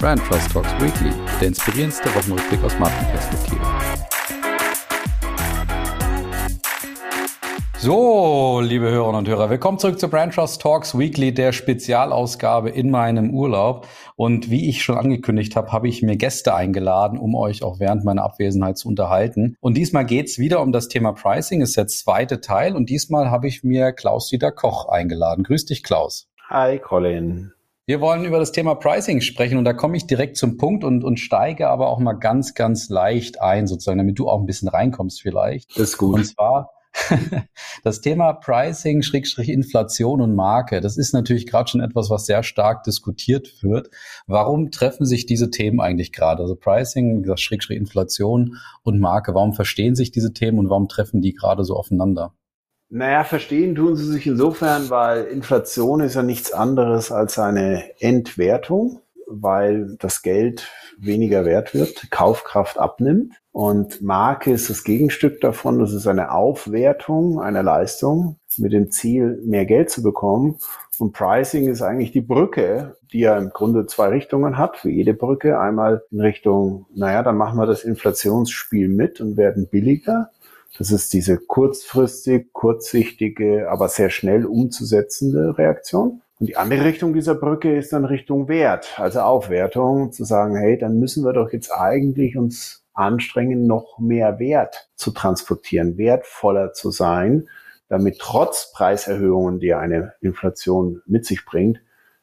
Brand Trust Talks Weekly, der inspirierendste Wochenrückblick aus Markenperspektive. So, liebe Hörerinnen und Hörer, willkommen zurück zu Brand Trust Talks Weekly, der Spezialausgabe in meinem Urlaub. Und wie ich schon angekündigt habe, habe ich mir Gäste eingeladen, um euch auch während meiner Abwesenheit zu unterhalten. Und diesmal geht's wieder um das Thema Pricing, ist der zweite Teil. Und diesmal habe ich mir Klaus-Dieter Koch eingeladen. Grüß dich, Klaus. Hi, Colin. Wir wollen über das Thema Pricing sprechen und da komme ich direkt zum Punkt und, und steige aber auch mal ganz, ganz leicht ein, sozusagen, damit du auch ein bisschen reinkommst vielleicht. Das ist gut. Und zwar das Thema Pricing, Schrägstrich Inflation und Marke, das ist natürlich gerade schon etwas, was sehr stark diskutiert wird. Warum treffen sich diese Themen eigentlich gerade? Also Pricing, Schrägstrich Inflation und Marke, warum verstehen sich diese Themen und warum treffen die gerade so aufeinander? Naja, verstehen tun sie sich insofern, weil Inflation ist ja nichts anderes als eine Entwertung, weil das Geld weniger wert wird, Kaufkraft abnimmt. Und Marke ist das Gegenstück davon. Das ist eine Aufwertung einer Leistung mit dem Ziel, mehr Geld zu bekommen. Und Pricing ist eigentlich die Brücke, die ja im Grunde zwei Richtungen hat, für jede Brücke. Einmal in Richtung, naja, dann machen wir das Inflationsspiel mit und werden billiger. Das ist diese kurzfristig, kurzsichtige, aber sehr schnell umzusetzende Reaktion. Und die andere Richtung dieser Brücke ist dann Richtung Wert, also Aufwertung, zu sagen, hey, dann müssen wir doch jetzt eigentlich uns anstrengen, noch mehr Wert zu transportieren, wertvoller zu sein, damit trotz Preiserhöhungen, die eine Inflation mit sich bringt,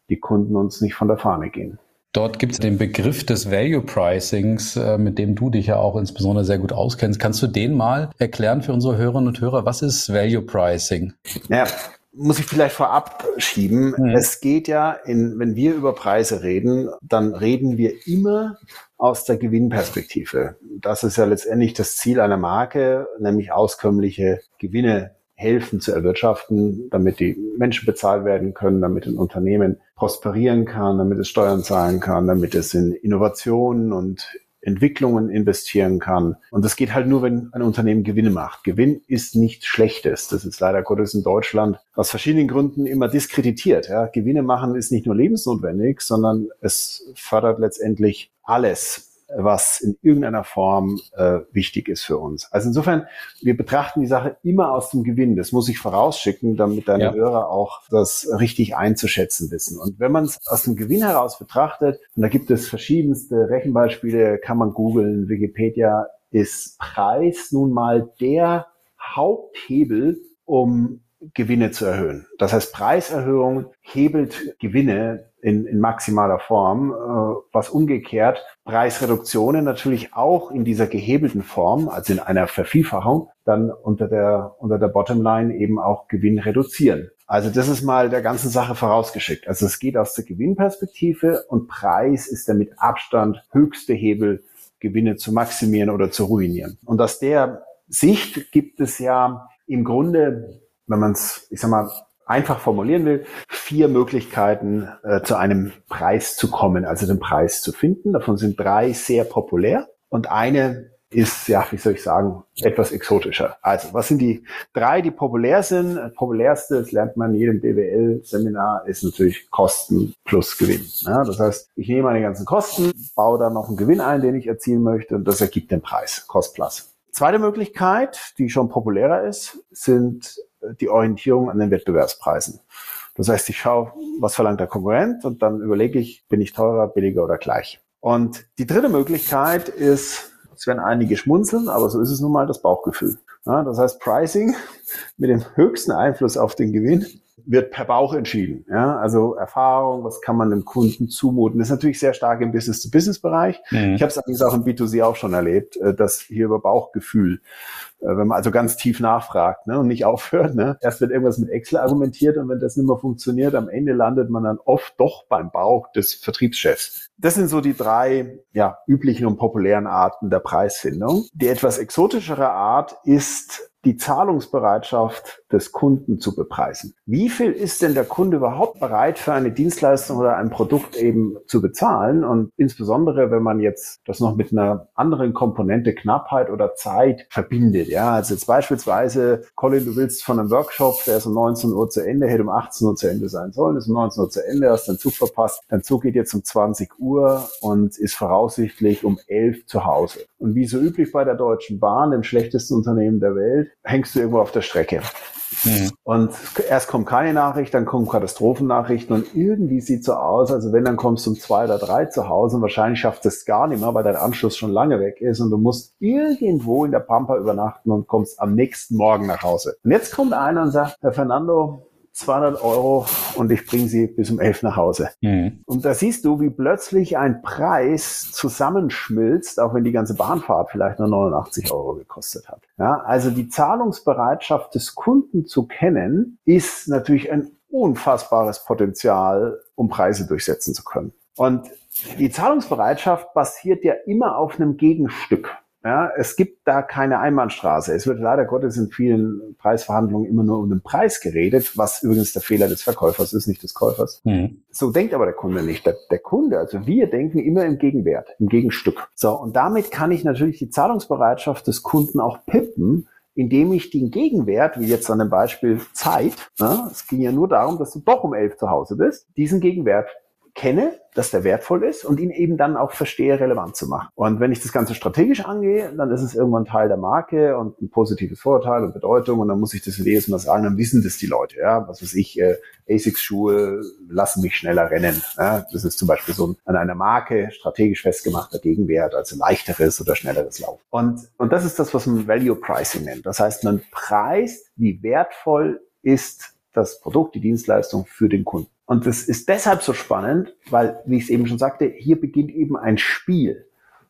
die Kunden uns nicht von der Fahne gehen. Dort gibt es den Begriff des Value Pricings, äh, mit dem du dich ja auch insbesondere sehr gut auskennst. Kannst du den mal erklären für unsere Hörerinnen und Hörer? Was ist Value Pricing? Ja, muss ich vielleicht vorab schieben. Mhm. Es geht ja in, wenn wir über Preise reden, dann reden wir immer aus der Gewinnperspektive. Das ist ja letztendlich das Ziel einer Marke, nämlich auskömmliche Gewinne helfen zu erwirtschaften, damit die Menschen bezahlt werden können, damit ein Unternehmen prosperieren kann, damit es Steuern zahlen kann, damit es in Innovationen und Entwicklungen investieren kann. Und das geht halt nur, wenn ein Unternehmen Gewinne macht. Gewinn ist nichts Schlechtes. Das ist leider Gottes in Deutschland aus verschiedenen Gründen immer diskreditiert. Ja. Gewinne machen ist nicht nur lebensnotwendig, sondern es fördert letztendlich alles was in irgendeiner Form äh, wichtig ist für uns. Also insofern, wir betrachten die Sache immer aus dem Gewinn. Das muss ich vorausschicken, damit deine ja. Hörer auch das richtig einzuschätzen wissen. Und wenn man es aus dem Gewinn heraus betrachtet, und da gibt es verschiedenste Rechenbeispiele, kann man googeln, Wikipedia, ist Preis nun mal der Haupthebel, um Gewinne zu erhöhen. Das heißt, Preiserhöhung hebelt Gewinne in, in maximaler Form, äh, was umgekehrt Preisreduktionen natürlich auch in dieser gehebelten Form, also in einer Vervielfachung, dann unter der, unter der Bottomline eben auch Gewinn reduzieren. Also das ist mal der ganzen Sache vorausgeschickt. Also es geht aus der Gewinnperspektive und Preis ist der mit Abstand höchste Hebel, Gewinne zu maximieren oder zu ruinieren. Und aus der Sicht gibt es ja im Grunde wenn man es, ich sag mal, einfach formulieren will, vier Möglichkeiten äh, zu einem Preis zu kommen, also den Preis zu finden. Davon sind drei sehr populär und eine ist, ja, wie soll ich sagen, etwas exotischer. Also, was sind die drei, die populär sind? Das populärste, das lernt man in jedem BWL-Seminar, ist natürlich Kosten plus Gewinn. Ja, das heißt, ich nehme meine ganzen Kosten, baue dann noch einen Gewinn ein, den ich erzielen möchte und das ergibt den Preis, Cost plus. Zweite Möglichkeit, die schon populärer ist, sind die Orientierung an den Wettbewerbspreisen. Das heißt, ich schaue, was verlangt der Konkurrent und dann überlege ich, bin ich teurer, billiger oder gleich. Und die dritte Möglichkeit ist, es werden einige schmunzeln, aber so ist es nun mal das Bauchgefühl. Ja, das heißt, Pricing mit dem höchsten Einfluss auf den Gewinn wird per Bauch entschieden. Ja, also Erfahrung, was kann man dem Kunden zumuten? Das ist natürlich sehr stark im Business-to-Business-Bereich. Mhm. Ich habe es allerdings auch im B2C auch schon erlebt, äh, dass hier über Bauchgefühl, wenn man also ganz tief nachfragt ne, und nicht aufhört, ne, erst wird irgendwas mit Excel argumentiert und wenn das nicht mehr funktioniert, am Ende landet man dann oft doch beim Bauch des Vertriebschefs. Das sind so die drei ja, üblichen und populären Arten der Preisfindung. Die etwas exotischere Art ist die Zahlungsbereitschaft des Kunden zu bepreisen. Wie viel ist denn der Kunde überhaupt bereit für eine Dienstleistung oder ein Produkt eben zu bezahlen? Und insbesondere, wenn man jetzt das noch mit einer anderen Komponente Knappheit oder Zeit verbindet. Ja, also jetzt beispielsweise, Colin, du willst von einem Workshop, der ist um 19 Uhr zu Ende, hätte um 18 Uhr zu Ende sein sollen, ist um 19 Uhr zu Ende, hast deinen Zug verpasst. Dein Zug geht jetzt um 20 Uhr und ist voraussichtlich um 11 zu Hause. Und wie so üblich bei der Deutschen Bahn, dem schlechtesten Unternehmen der Welt, hängst du irgendwo auf der Strecke. Mhm. Und erst kommt keine Nachricht, dann kommen Katastrophennachrichten und irgendwie sieht so aus, also wenn dann kommst du um zwei oder drei zu Hause und wahrscheinlich schafft es gar nicht mehr, weil dein Anschluss schon lange weg ist und du musst irgendwo in der Pampa übernachten und kommst am nächsten Morgen nach Hause. Und jetzt kommt einer und sagt, Herr Fernando, 200 Euro und ich bringe sie bis um 11 nach Hause. Mhm. Und da siehst du, wie plötzlich ein Preis zusammenschmilzt, auch wenn die ganze Bahnfahrt vielleicht nur 89 Euro gekostet hat. Ja, also die Zahlungsbereitschaft des Kunden zu kennen, ist natürlich ein unfassbares Potenzial, um Preise durchsetzen zu können. Und die Zahlungsbereitschaft basiert ja immer auf einem Gegenstück. Ja, es gibt da keine Einbahnstraße. Es wird leider Gottes in vielen Preisverhandlungen immer nur um den Preis geredet, was übrigens der Fehler des Verkäufers ist, nicht des Käufers. Mhm. So denkt aber der Kunde nicht. Der, der, Kunde, also wir denken immer im Gegenwert, im Gegenstück. So, und damit kann ich natürlich die Zahlungsbereitschaft des Kunden auch pippen, indem ich den Gegenwert, wie jetzt an dem Beispiel Zeit, ne, es ging ja nur darum, dass du doch um elf zu Hause bist, diesen Gegenwert kenne, dass der wertvoll ist und ihn eben dann auch verstehe, relevant zu machen. Und wenn ich das Ganze strategisch angehe, dann ist es irgendwann Teil der Marke und ein positives Vorurteil und Bedeutung und dann muss ich das jedes Mal sagen, dann wissen das die Leute, ja, was weiß ich, äh, ASICS-Schuhe lassen mich schneller rennen. Ja? Das ist zum Beispiel so ein, an einer Marke strategisch festgemachter Gegenwert, also leichteres oder schnelleres Lauf. Und, und das ist das, was man Value Pricing nennt. Das heißt, man preist, wie wertvoll ist das Produkt, die Dienstleistung für den Kunden. Und das ist deshalb so spannend, weil, wie ich es eben schon sagte, hier beginnt eben ein Spiel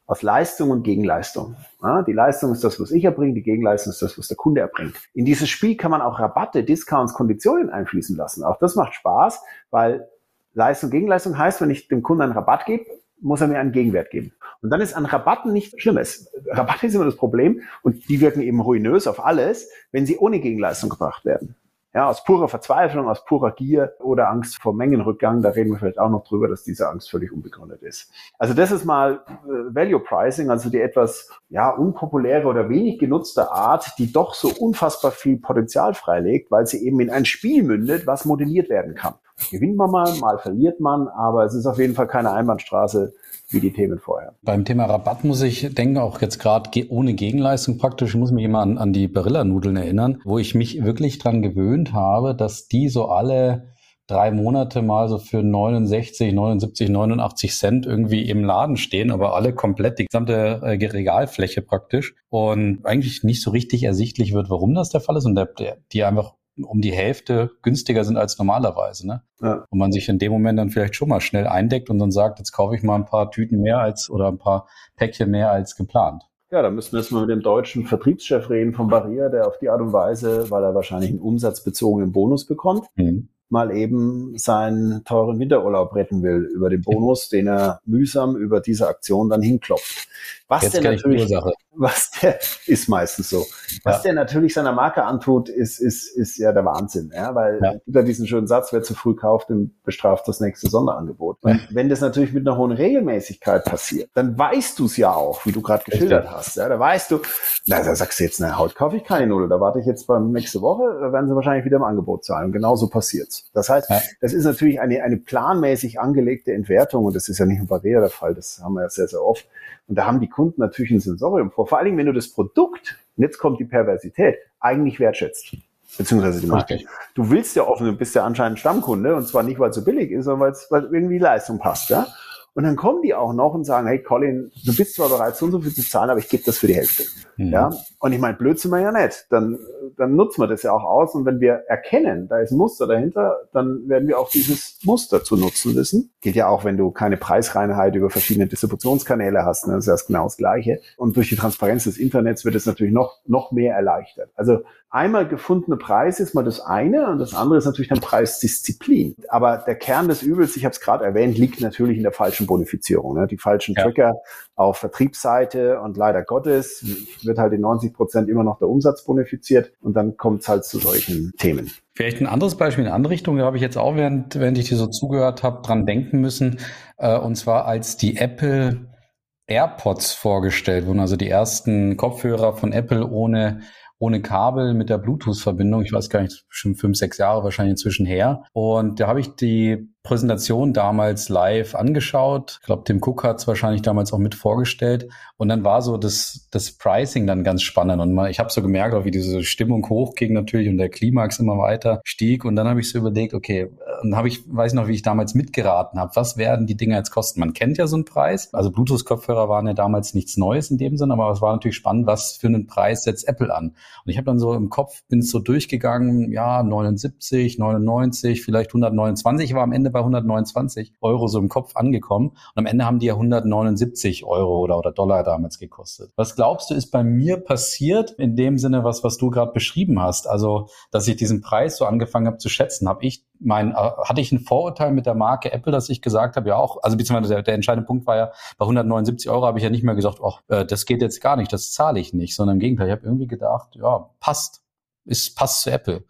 aus Leistung und Gegenleistung. Ja, die Leistung ist das, was ich erbringe, die Gegenleistung ist das, was der Kunde erbringt. In dieses Spiel kann man auch Rabatte, Discounts, Konditionen einfließen lassen. Auch das macht Spaß, weil Leistung, Gegenleistung heißt, wenn ich dem Kunden einen Rabatt gebe, muss er mir einen Gegenwert geben. Und dann ist an Rabatten nicht Schlimmes. Rabatte ist immer das Problem und die wirken eben ruinös auf alles, wenn sie ohne Gegenleistung gebracht werden. Ja, aus purer Verzweiflung, aus purer Gier oder Angst vor Mengenrückgang, da reden wir vielleicht auch noch drüber, dass diese Angst völlig unbegründet ist. Also das ist mal äh, Value Pricing, also die etwas ja unpopuläre oder wenig genutzte Art, die doch so unfassbar viel Potenzial freilegt, weil sie eben in ein Spiel mündet, was modelliert werden kann. Gewinnt man mal, mal verliert man, aber es ist auf jeden Fall keine Einbahnstraße, wie die Themen vorher. Beim Thema Rabatt muss ich denken, auch jetzt gerade ohne Gegenleistung praktisch, ich muss mich immer an, an die Barilla-Nudeln erinnern, wo ich mich wirklich dran gewöhnt habe, dass die so alle drei Monate mal so für 69, 79, 89 Cent irgendwie im Laden stehen, aber alle komplett die gesamte äh, Regalfläche praktisch und eigentlich nicht so richtig ersichtlich wird, warum das der Fall ist und der, der, die einfach um die Hälfte günstiger sind als normalerweise. Ne? Ja. Und man sich in dem Moment dann vielleicht schon mal schnell eindeckt und dann sagt, jetzt kaufe ich mal ein paar Tüten mehr als oder ein paar Päckchen mehr als geplant. Ja, da müssen wir jetzt mal mit dem deutschen Vertriebschef reden von Barrier, der auf die Art und Weise, weil er wahrscheinlich einen umsatzbezogenen Bonus bekommt, mhm mal eben seinen teuren Winterurlaub retten will über den Bonus, den er mühsam über diese Aktion dann hinklopft. Was Jetzt der natürlich, was der ist meistens so. Was ja. der natürlich seiner Marke antut, ist, ist, ist ja der Wahnsinn, ja, weil ja. über diesen schönen Satz, wer zu früh kauft, bestraft das nächste Sonderangebot. Ja. Wenn das natürlich mit einer hohen Regelmäßigkeit passiert, dann weißt du es ja auch, wie du gerade geschildert hast, ja, da weißt du, na, da sagst du jetzt, na, heute kaufe ich keine Nudel, da warte ich jetzt beim nächste Woche, da werden sie wahrscheinlich wieder im Angebot zahlen. Und genauso passiert's. Das heißt, das ist natürlich eine, eine planmäßig angelegte Entwertung und das ist ja nicht nur bei Rea der Fall, das haben wir ja sehr, sehr oft. Und da haben die Kunden natürlich ein Sensorium vor. Vor allen Dingen, wenn du das Produkt, und jetzt kommt die Perversität, eigentlich wertschätzt. Beziehungsweise die Marke. Du willst ja offen, du bist ja anscheinend Stammkunde und zwar nicht, weil es so billig ist, sondern weil es irgendwie Leistung passt, ja. Und dann kommen die auch noch und sagen, hey Colin, du bist zwar bereit, so und so viel zu zahlen, aber ich gebe das für die Hälfte. Mhm. Ja. Und ich meine, blöd sind wir ja nicht. Dann, dann nutzen wir das ja auch aus. Und wenn wir erkennen, da ist ein Muster dahinter, dann werden wir auch dieses Muster zu nutzen wissen. Geht ja auch, wenn du keine Preisreinheit über verschiedene Distributionskanäle hast. Ne? Das ist ja genau das Gleiche. Und durch die Transparenz des Internets wird es natürlich noch, noch mehr erleichtert. Also einmal gefundene Preis ist mal das eine und das andere ist natürlich dann Preisdisziplin. Aber der Kern des Übels, ich habe es gerade erwähnt, liegt natürlich in der falschen Bonifizierung. Ne? Die falschen ja. Trigger auf Vertriebsseite und leider Gottes wird halt in 90 Prozent immer noch der Umsatz bonifiziert und dann kommt es halt zu solchen Themen. Vielleicht ein anderes Beispiel in eine andere Richtung, da habe ich jetzt auch, während, während ich dir so zugehört habe, dran denken müssen. Äh, und zwar als die Apple AirPods vorgestellt wurden, also die ersten Kopfhörer von Apple ohne ohne Kabel mit der Bluetooth-Verbindung. Ich weiß gar nicht, schon fünf, sechs Jahre wahrscheinlich inzwischen her. Und da habe ich die Präsentation damals live angeschaut. Ich glaube, Tim Cook hat es wahrscheinlich damals auch mit vorgestellt. Und dann war so das, das Pricing dann ganz spannend. Und man, ich habe so gemerkt, wie diese Stimmung hochging natürlich und der Klimax immer weiter stieg. Und dann habe ich so überlegt, okay, dann habe ich, weiß noch, wie ich damals mitgeraten habe, was werden die Dinger jetzt kosten? Man kennt ja so einen Preis. Also Bluetooth-Kopfhörer waren ja damals nichts Neues in dem Sinne, aber es war natürlich spannend, was für einen Preis setzt Apple an. Und ich habe dann so im Kopf, bin so durchgegangen, ja, 79, 99, vielleicht 129, war am Ende bei 129 Euro so im Kopf angekommen. Und am Ende haben die ja 179 Euro oder, oder Dollar damals gekostet. Was glaubst du, ist bei mir passiert in dem Sinne, was, was du gerade beschrieben hast? Also, dass ich diesen Preis so angefangen habe zu schätzen. Habe ich mein, äh, hatte ich ein Vorurteil mit der Marke Apple, dass ich gesagt habe, ja auch, also beziehungsweise der, der entscheidende Punkt war ja, bei 179 Euro habe ich ja nicht mehr gesagt, ach, äh, das geht jetzt gar nicht, das zahle ich nicht, sondern im Gegenteil, ich habe irgendwie gedacht, ja, passt, ist passt zu Apple.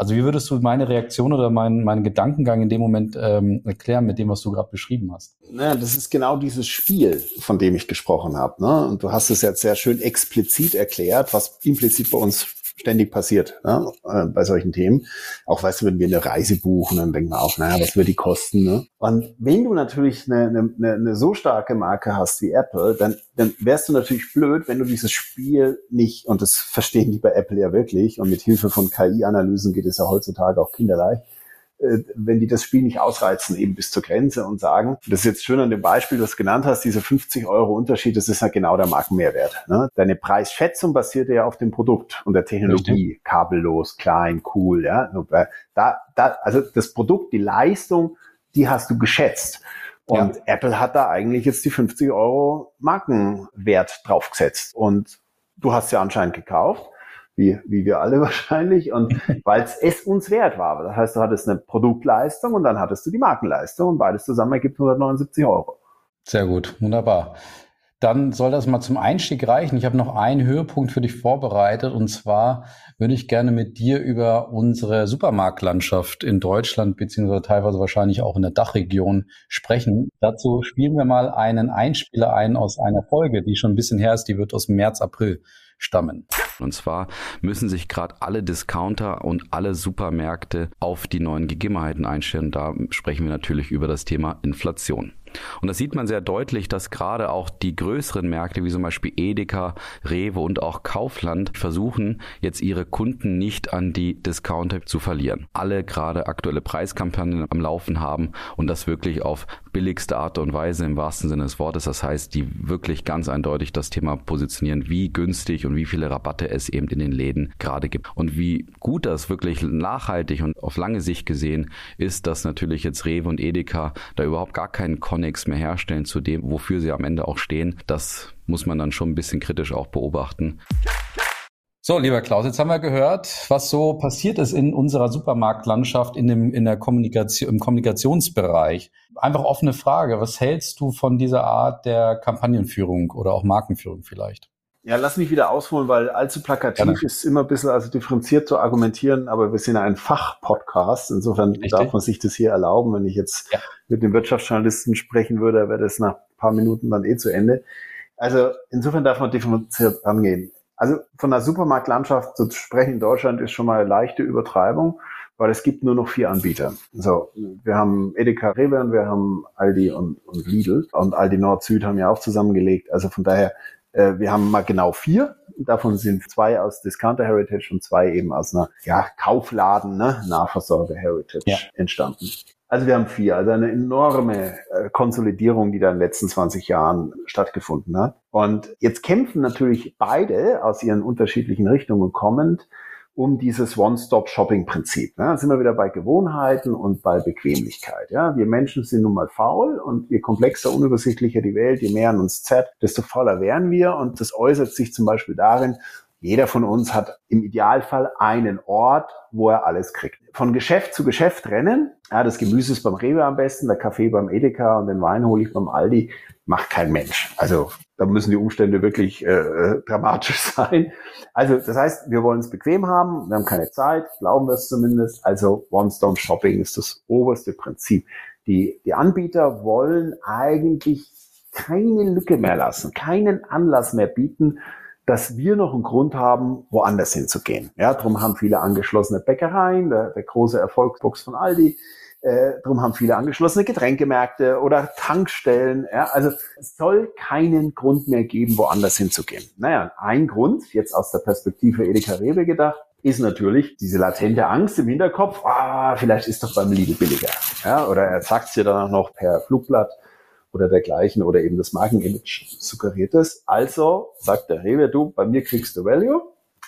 Also wie würdest du meine Reaktion oder meinen, meinen Gedankengang in dem Moment ähm, erklären mit dem, was du gerade beschrieben hast? Naja, das ist genau dieses Spiel, von dem ich gesprochen habe. Ne? Und du hast es jetzt sehr schön explizit erklärt, was implizit bei uns ständig passiert ne? bei solchen Themen. Auch weißt du, wenn wir eine Reise buchen, dann denken wir auch, naja, was wird die kosten? Ne? Und wenn du natürlich eine, eine, eine so starke Marke hast wie Apple, dann, dann wärst du natürlich blöd, wenn du dieses Spiel nicht, und das verstehen die bei Apple ja wirklich, und mit Hilfe von KI-Analysen geht es ja heutzutage auch kinderleicht, wenn die das Spiel nicht ausreizen, eben bis zur Grenze und sagen, das ist jetzt schön an dem Beispiel, das du genannt hast, diese 50 Euro Unterschied, das ist ja genau der Markenmehrwert. Ne? Deine Preisschätzung basiert ja auf dem Produkt und der Technologie, Richtig. kabellos, klein, cool, ja. Da, da, also das Produkt, die Leistung, die hast du geschätzt. Und ja. Apple hat da eigentlich jetzt die 50 Euro Markenwert draufgesetzt. Und du hast ja anscheinend gekauft wie, wie wir alle wahrscheinlich, und weil es uns wert war. Das heißt, du hattest eine Produktleistung und dann hattest du die Markenleistung und beides zusammen ergibt 179 Euro. Sehr gut, wunderbar. Dann soll das mal zum Einstieg reichen. Ich habe noch einen Höhepunkt für dich vorbereitet und zwar würde ich gerne mit dir über unsere Supermarktlandschaft in Deutschland beziehungsweise teilweise wahrscheinlich auch in der Dachregion sprechen. Dazu spielen wir mal einen Einspieler ein aus einer Folge, die schon ein bisschen her ist. Die wird aus März, April stammen. Und zwar müssen sich gerade alle Discounter und alle Supermärkte auf die neuen Gegebenheiten einstellen. Da sprechen wir natürlich über das Thema Inflation. Und das sieht man sehr deutlich, dass gerade auch die größeren Märkte wie zum Beispiel Edeka, Rewe und auch Kaufland versuchen, jetzt ihre Kunden nicht an die Discounter zu verlieren. Alle gerade aktuelle Preiskampagnen am Laufen haben und das wirklich auf billigste Art und Weise im wahrsten Sinne des Wortes. Das heißt, die wirklich ganz eindeutig das Thema positionieren, wie günstig und wie viele Rabatte es eben in den Läden gerade gibt. Und wie gut das wirklich nachhaltig und auf lange Sicht gesehen ist, dass natürlich jetzt Rewe und Edeka da überhaupt gar keinen Connex mehr herstellen zu dem, wofür sie am Ende auch stehen. Das muss man dann schon ein bisschen kritisch auch beobachten. So, lieber Klaus, jetzt haben wir gehört, was so passiert ist in unserer Supermarktlandschaft in dem, in der Kommunikation, im Kommunikationsbereich. Einfach offene Frage. Was hältst du von dieser Art der Kampagnenführung oder auch Markenführung vielleicht? Ja, lass mich wieder ausholen, weil allzu plakativ Gerne. ist immer ein bisschen also differenziert zu argumentieren, aber wir sind ein Fachpodcast. Insofern Richtig. darf man sich das hier erlauben. Wenn ich jetzt ja. mit dem Wirtschaftsjournalisten sprechen würde, wäre das nach ein paar Minuten dann eh zu Ende. Also insofern darf man differenziert rangehen. Also von der Supermarktlandschaft zu sprechen in Deutschland ist schon mal eine leichte Übertreibung, weil es gibt nur noch vier Anbieter. So, wir haben Edeka Rewe und wir haben Aldi und, und Lidl und Aldi Nord-Süd haben ja auch zusammengelegt. Also von daher, äh, wir haben mal genau vier. Davon sind zwei aus Discounter Heritage und zwei eben aus einer ja, Kaufladen, ne, Nahversorger Heritage ja. entstanden. Also wir haben vier, also eine enorme äh, Konsolidierung, die da in den letzten 20 Jahren stattgefunden hat. Und jetzt kämpfen natürlich beide aus ihren unterschiedlichen Richtungen kommend um dieses One-Stop-Shopping-Prinzip. Ne? Da sind wir wieder bei Gewohnheiten und bei Bequemlichkeit. Ja? Wir Menschen sind nun mal faul und je komplexer, unübersichtlicher die Welt, je mehr an uns zerrt, desto fauler werden wir. Und das äußert sich zum Beispiel darin, Jeder von uns hat im Idealfall einen Ort, wo er alles kriegt. Von Geschäft zu Geschäft rennen. Ja, das Gemüse ist beim Rewe am besten, der Kaffee beim Edeka und den Wein hole ich beim Aldi. Macht kein Mensch. Also da müssen die Umstände wirklich äh, äh dramatisch sein. Also das heißt, wir wollen es bequem haben, wir haben keine Zeit, glauben wir es zumindest. Also One-Stop-Shopping ist das oberste Prinzip. Die, die Anbieter wollen eigentlich keine Lücke mehr lassen, keinen Anlass mehr bieten, dass wir noch einen Grund haben, woanders hinzugehen. Ja, darum haben viele angeschlossene Bäckereien, der, der große Erfolgsbox von Aldi. Äh, darum haben viele angeschlossene Getränkemärkte oder Tankstellen. Ja, also es soll keinen Grund mehr geben, woanders hinzugehen. Naja, ein Grund, jetzt aus der Perspektive Edeka Rewe gedacht, ist natürlich diese latente Angst im Hinterkopf, ah, vielleicht ist doch beim Lidl billiger. Ja, oder er sagt es dir dann auch noch per Flugblatt, oder dergleichen oder eben das Markenimage suggeriert ist. Also sagt der Rewe, du, bei mir kriegst du Value,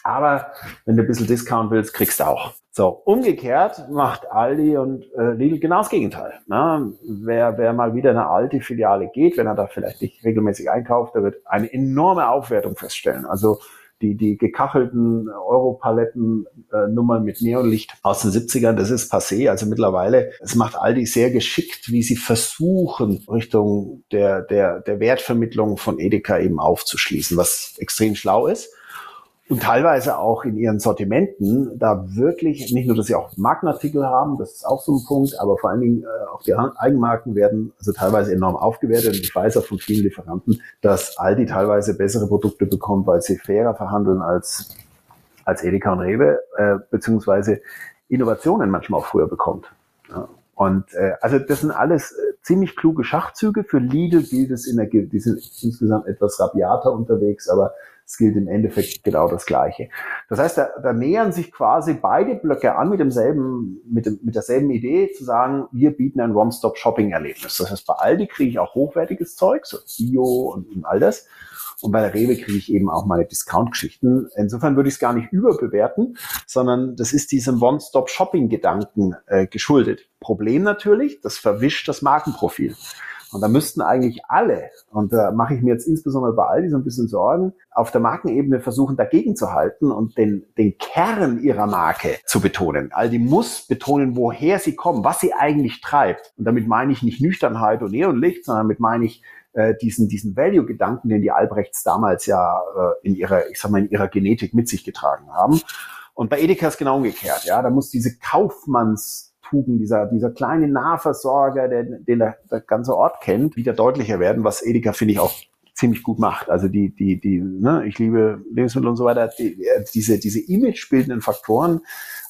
aber wenn du ein bisschen Discount willst, kriegst du auch. So, umgekehrt macht Aldi und äh, Lidl genau das Gegenteil. Ne? Wer, wer mal wieder in eine alte Filiale geht, wenn er da vielleicht nicht regelmäßig einkauft, der wird eine enorme Aufwertung feststellen. Also die, die gekachelten Europaletten-Nummern äh, mit Neonlicht aus den 70ern, das ist passé. Also mittlerweile, es macht Aldi sehr geschickt, wie sie versuchen, Richtung der, der, der Wertvermittlung von Edeka eben aufzuschließen, was extrem schlau ist und teilweise auch in ihren Sortimenten da wirklich, nicht nur, dass sie auch Markenartikel haben, das ist auch so ein Punkt, aber vor allen Dingen äh, auch die Eigenmarken werden also teilweise enorm aufgewertet. Und ich weiß auch von vielen Lieferanten, dass Aldi teilweise bessere Produkte bekommt, weil sie fairer verhandeln als, als Edeka und Rewe, äh, beziehungsweise Innovationen manchmal auch früher bekommt. Ja. Und äh, also das sind alles äh, ziemlich kluge Schachzüge. Für Lidl gilt es in der, die sind insgesamt etwas rabiater unterwegs, aber es gilt im Endeffekt genau das Gleiche. Das heißt, da, da nähern sich quasi beide Blöcke an mit demselben, mit, dem, mit derselben Idee zu sagen, wir bieten ein One-Stop-Shopping-Erlebnis. Das heißt, bei Aldi kriege ich auch hochwertiges Zeug, so Bio und, und all das. Und bei der Rewe kriege ich eben auch meine Discount-Geschichten. Insofern würde ich es gar nicht überbewerten, sondern das ist diesem One-Stop-Shopping-Gedanken äh, geschuldet. Problem natürlich, das verwischt das Markenprofil. Und da müssten eigentlich alle, und da mache ich mir jetzt insbesondere bei Aldi so ein bisschen Sorgen, auf der Markenebene versuchen dagegen zu halten und den, den Kern ihrer Marke zu betonen. Aldi muss betonen, woher sie kommen, was sie eigentlich treibt. Und damit meine ich nicht Nüchternheit und Neonlicht, sondern damit meine ich äh, diesen, diesen Value-Gedanken, den die Albrechts damals ja äh, in ihrer, ich sag mal, in ihrer Genetik mit sich getragen haben. Und bei Edeka ist genau umgekehrt, ja. Da muss diese Kaufmanns Tugend, dieser, dieser kleine Nahversorger, der, den der, der ganze Ort kennt, wieder deutlicher werden, was Edeka, finde ich, auch ziemlich gut macht. Also die, die, die, ne, ich liebe Lebensmittel und so weiter, die, diese, diese imagebildenden Faktoren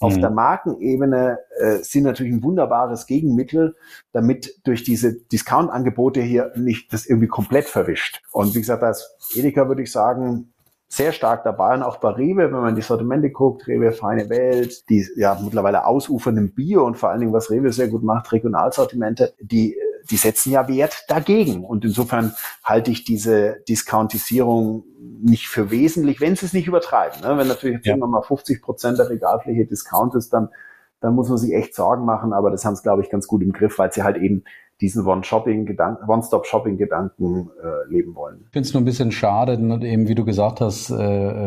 auf mhm. der Markenebene äh, sind natürlich ein wunderbares Gegenmittel, damit durch diese Discount-Angebote hier nicht das irgendwie komplett verwischt. Und wie gesagt, als Edeka würde ich sagen, sehr stark dabei und auch bei Rewe, wenn man die Sortimente guckt, Rewe Feine Welt, die ja mittlerweile ausufernden Bio und vor allen Dingen, was Rewe sehr gut macht, Regionalsortimente, die die setzen ja Wert dagegen. Und insofern halte ich diese Discountisierung nicht für wesentlich, wenn sie es nicht übertreiben. Ne? Wenn natürlich jetzt ja. irgendwann mal 50 Prozent der Regalfläche Discount ist, dann, dann muss man sich echt Sorgen machen. Aber das haben sie, glaube ich, ganz gut im Griff, weil sie halt eben diesen One-Shopping-Gedanken, One-Stop-Shopping-Gedanken äh, leben wollen. Ich finde es nur ein bisschen schade, eben wie du gesagt hast, äh,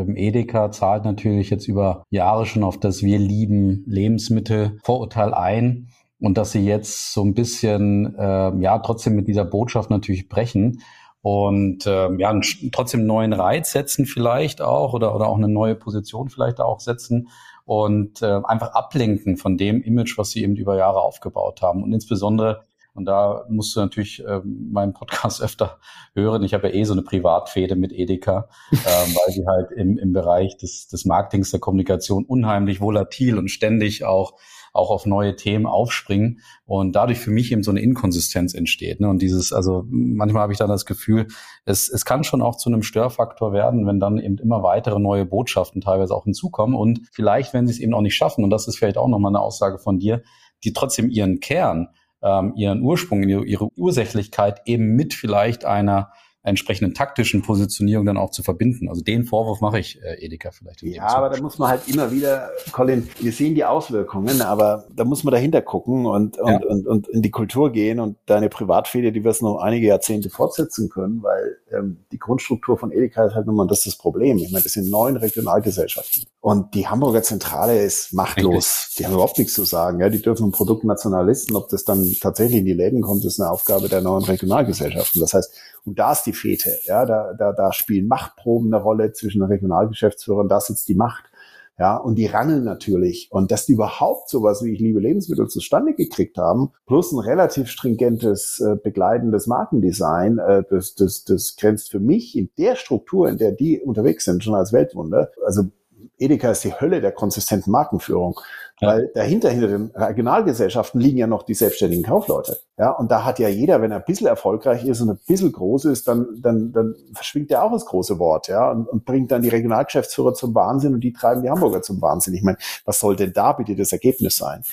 ähm, Edeka zahlt natürlich jetzt über Jahre schon auf das Wir lieben Lebensmittel Vorurteil ein und dass sie jetzt so ein bisschen äh, ja trotzdem mit dieser Botschaft natürlich brechen und äh, ja trotzdem einen neuen Reiz setzen vielleicht auch oder oder auch eine neue Position vielleicht auch setzen und äh, einfach ablenken von dem Image, was sie eben über Jahre aufgebaut haben und insbesondere und da musst du natürlich äh, meinen Podcast öfter hören. Ich habe ja eh so eine Privatfehde mit Edeka, äh, weil sie halt im, im Bereich des, des Marketings, der Kommunikation unheimlich volatil und ständig auch auch auf neue Themen aufspringen und dadurch für mich eben so eine Inkonsistenz entsteht. Ne? Und dieses, also manchmal habe ich dann das Gefühl, es, es kann schon auch zu einem Störfaktor werden, wenn dann eben immer weitere neue Botschaften teilweise auch hinzukommen und vielleicht, wenn sie es eben auch nicht schaffen, und das ist vielleicht auch nochmal eine Aussage von dir, die trotzdem ihren Kern ähm, ihren Ursprung, ihre, ihre Ursächlichkeit eben mit vielleicht einer entsprechenden taktischen Positionierung dann auch zu verbinden. Also den Vorwurf mache ich äh, Edeka vielleicht. Ja, aber da muss man halt immer wieder, Colin, wir sehen die Auswirkungen, aber da muss man dahinter gucken und, und, ja. und, und in die Kultur gehen und deine Privatfehler, die wirst noch einige Jahrzehnte fortsetzen können, weil ähm, die Grundstruktur von Edeka ist halt nun mal das ist das Problem. Ich meine, das sind neun Regionalgesellschaften und die Hamburger Zentrale ist machtlos. Die haben überhaupt nichts zu sagen. Ja, die dürfen ein Produkt national listen. Ob das dann tatsächlich in die Läden kommt, ist eine Aufgabe der neuen Regionalgesellschaften. Das heißt, und da ist die Fete. Ja, da, da, da spielen Machtproben eine Rolle zwischen den Regionalgeschäftsführern. Da sitzt die Macht. Ja, und die rangeln natürlich. Und dass die überhaupt sowas wie ich liebe Lebensmittel zustande gekriegt haben, plus ein relativ stringentes, äh, begleitendes Markendesign, äh, das, das, das grenzt für mich in der Struktur, in der die unterwegs sind, schon als Weltwunder. Also Edeka ist die Hölle der konsistenten Markenführung. Ja. Weil dahinter, hinter den Regionalgesellschaften liegen ja noch die selbstständigen Kaufleute. Ja, und da hat ja jeder, wenn er ein bisschen erfolgreich ist und ein bisschen groß ist, dann, dann, dann verschwingt er auch das große Wort, ja, und, und bringt dann die Regionalgeschäftsführer zum Wahnsinn und die treiben die Hamburger zum Wahnsinn. Ich meine, was soll denn da bitte das Ergebnis sein?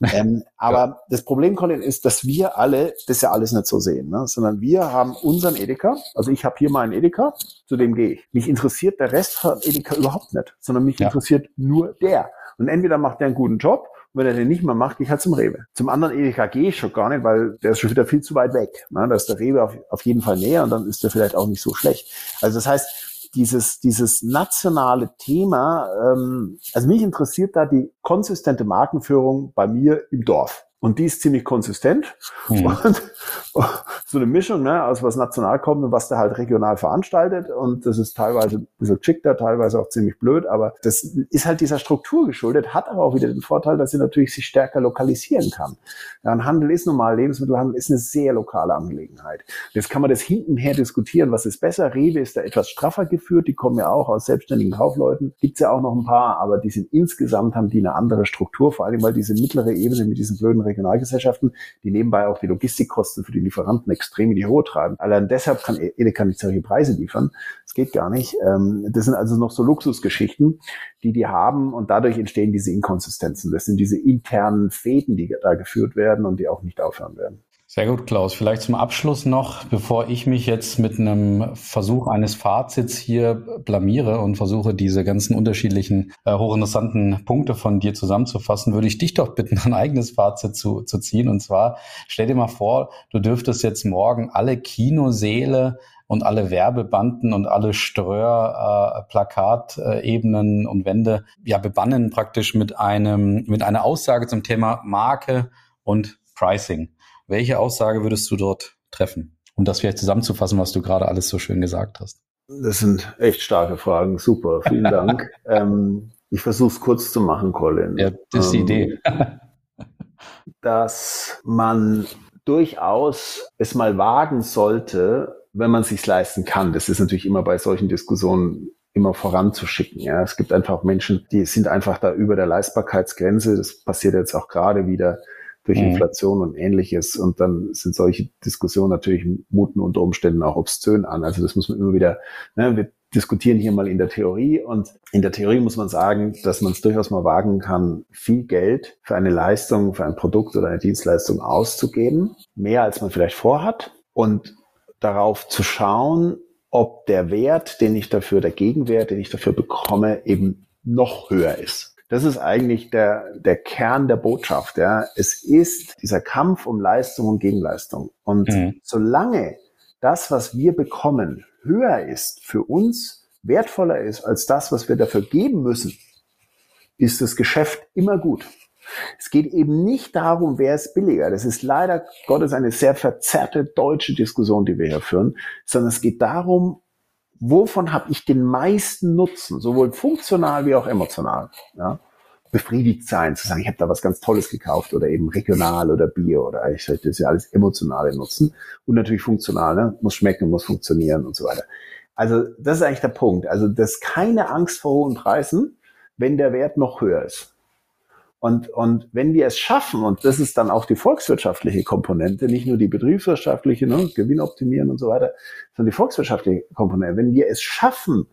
ähm, aber ja. das Problem, Colin, ist, dass wir alle das ja alles nicht so sehen, ne? sondern wir haben unseren Edeka, also ich habe hier meinen Edeka, zu dem gehe ich. Mich interessiert der Rest von Edeka überhaupt nicht, sondern mich ja. interessiert nur der. Und entweder macht der einen guten Job, und wenn er den nicht mehr macht, gehe ich halt zum Rewe. Zum anderen Edeka gehe ich schon gar nicht, weil der ist schon wieder viel zu weit weg. Ne? Da ist der Rewe auf, auf jeden Fall näher und dann ist der vielleicht auch nicht so schlecht. Also das heißt, dieses, dieses nationale Thema, ähm, also mich interessiert da die konsistente Markenführung bei mir im Dorf. Und die ist ziemlich konsistent. Mhm. Und, so eine Mischung ne, aus was national kommt und was der halt regional veranstaltet. Und das ist teilweise ein bisschen geschickter, teilweise auch ziemlich blöd. Aber das ist halt dieser Struktur geschuldet, hat aber auch wieder den Vorteil, dass sie natürlich sich stärker lokalisieren kann. Ja, ein Handel ist normal, Lebensmittelhandel ist eine sehr lokale Angelegenheit. Jetzt kann man das hintenher diskutieren, was ist besser. Rewe ist da etwas straffer geführt. Die kommen ja auch aus selbstständigen Kaufleuten. Gibt's ja auch noch ein paar, aber die sind insgesamt, haben die eine andere Struktur, vor allem weil diese mittlere Ebene mit diesen blöden Regionalgesellschaften, die nebenbei auch die Logistikkosten für die Lieferanten extrem in die Hohe treiben. Allein deshalb kann Edeka nicht solche Preise liefern. Das geht gar nicht. Ähm, das sind also noch so Luxusgeschichten, die die haben und dadurch entstehen diese Inkonsistenzen. Das sind diese internen Fäden, die da geführt werden und die auch nicht aufhören werden. Sehr gut, Klaus. Vielleicht zum Abschluss noch, bevor ich mich jetzt mit einem Versuch eines Fazits hier blamiere und versuche, diese ganzen unterschiedlichen, äh, hochinteressanten Punkte von dir zusammenzufassen, würde ich dich doch bitten, ein eigenes Fazit zu, zu ziehen. Und zwar, stell dir mal vor, du dürftest jetzt morgen alle Kinoseele und alle Werbebanden und alle Ströer, äh, Plakatebenen und Wände ja bebannen praktisch mit einem mit einer Aussage zum Thema Marke und Pricing. Welche Aussage würdest du dort treffen? Um das vielleicht zusammenzufassen, was du gerade alles so schön gesagt hast. Das sind echt starke Fragen. Super, vielen Dank. ähm, ich versuche es kurz zu machen, Colin. Ja, das ist die ähm, Idee. dass man durchaus es mal wagen sollte, wenn man es sich leisten kann. Das ist natürlich immer bei solchen Diskussionen immer voranzuschicken. Ja. Es gibt einfach Menschen, die sind einfach da über der Leistbarkeitsgrenze. Das passiert jetzt auch gerade wieder durch mhm. Inflation und ähnliches. Und dann sind solche Diskussionen natürlich muten unter Umständen auch obszön an. Also das muss man immer wieder, ne, wir diskutieren hier mal in der Theorie und in der Theorie muss man sagen, dass man es durchaus mal wagen kann, viel Geld für eine Leistung, für ein Produkt oder eine Dienstleistung auszugeben, mehr als man vielleicht vorhat und darauf zu schauen, ob der Wert, den ich dafür, der Gegenwert, den ich dafür bekomme, eben noch höher ist. Das ist eigentlich der, der Kern der Botschaft. Ja. Es ist dieser Kampf um Leistung und Gegenleistung. Und mhm. solange das, was wir bekommen, höher ist, für uns wertvoller ist als das, was wir dafür geben müssen, ist das Geschäft immer gut. Es geht eben nicht darum, wer ist billiger. Das ist leider Gottes eine sehr verzerrte deutsche Diskussion, die wir hier führen, sondern es geht darum, wovon habe ich den meisten Nutzen, sowohl funktional wie auch emotional. Ja? Befriedigt sein, zu sagen, ich habe da was ganz Tolles gekauft oder eben regional oder Bio oder ich das ist ja alles emotionale Nutzen und natürlich funktional, ne? muss schmecken, muss funktionieren und so weiter. Also das ist eigentlich der Punkt. Also das keine Angst vor hohen Preisen, wenn der Wert noch höher ist. Und, und wenn wir es schaffen, und das ist dann auch die volkswirtschaftliche Komponente, nicht nur die betriebswirtschaftliche, ne, Gewinn optimieren und so weiter, sondern die volkswirtschaftliche Komponente, wenn wir es schaffen,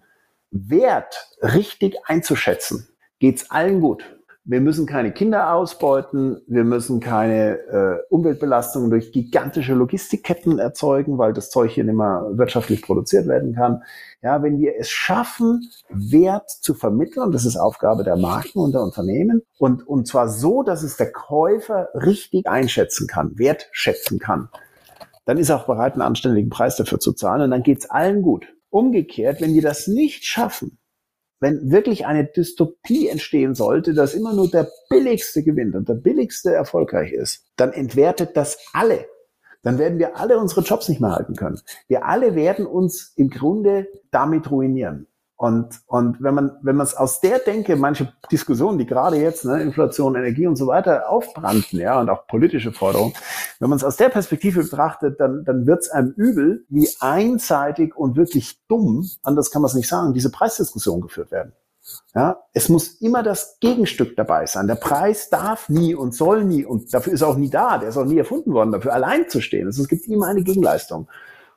Wert richtig einzuschätzen, geht's allen gut. Wir müssen keine Kinder ausbeuten, wir müssen keine äh, Umweltbelastungen durch gigantische Logistikketten erzeugen, weil das Zeug hier nicht mehr wirtschaftlich produziert werden kann. Ja, wenn wir es schaffen, Wert zu vermitteln, das ist Aufgabe der Marken und der Unternehmen, und, und zwar so, dass es der Käufer richtig einschätzen kann, wertschätzen kann, dann ist er auch bereit, einen anständigen Preis dafür zu zahlen und dann geht's allen gut. Umgekehrt, wenn wir das nicht schaffen, wenn wirklich eine Dystopie entstehen sollte, dass immer nur der Billigste gewinnt und der Billigste erfolgreich ist, dann entwertet das alle. Dann werden wir alle unsere Jobs nicht mehr halten können. Wir alle werden uns im Grunde damit ruinieren. Und, und wenn man, wenn man es aus der Denke, manche Diskussionen, die gerade jetzt, ne, Inflation, Energie und so weiter aufbrannten, ja, und auch politische Forderungen, wenn man es aus der Perspektive betrachtet, dann, dann wird es einem übel, wie einseitig und wirklich dumm, anders kann man es nicht sagen, diese Preisdiskussion geführt werden. Ja, es muss immer das Gegenstück dabei sein. Der Preis darf nie und soll nie und dafür ist auch nie da. Der ist auch nie erfunden worden, dafür allein zu stehen. Also es gibt immer eine Gegenleistung.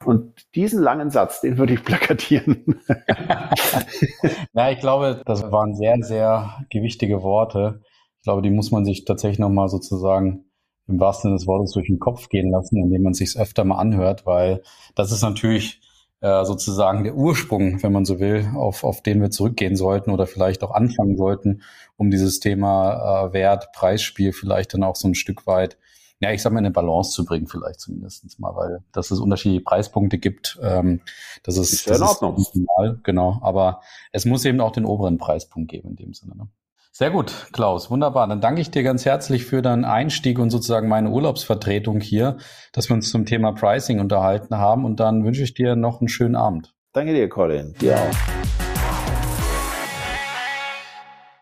Und diesen langen Satz, den würde ich plakatieren. ja, ich glaube, das waren sehr, sehr gewichtige Worte. Ich glaube, die muss man sich tatsächlich nochmal sozusagen im wahrsten Sinne des Wortes durch den Kopf gehen lassen, indem man sich öfter mal anhört, weil das ist natürlich äh, sozusagen der Ursprung, wenn man so will, auf, auf den wir zurückgehen sollten oder vielleicht auch anfangen sollten, um dieses Thema äh, Wert, Preisspiel vielleicht dann auch so ein Stück weit ja, ich sag mal, in eine Balance zu bringen, vielleicht zumindestens mal, weil dass es unterschiedliche Preispunkte gibt, ähm, das ist, ist das in Ordnung. Ist normal, genau. Aber es muss eben auch den oberen Preispunkt geben in dem Sinne. Ne? Sehr gut, Klaus, wunderbar. Dann danke ich dir ganz herzlich für deinen Einstieg und sozusagen meine Urlaubsvertretung hier, dass wir uns zum Thema Pricing unterhalten haben. Und dann wünsche ich dir noch einen schönen Abend. Danke dir, Colin. Dir auch.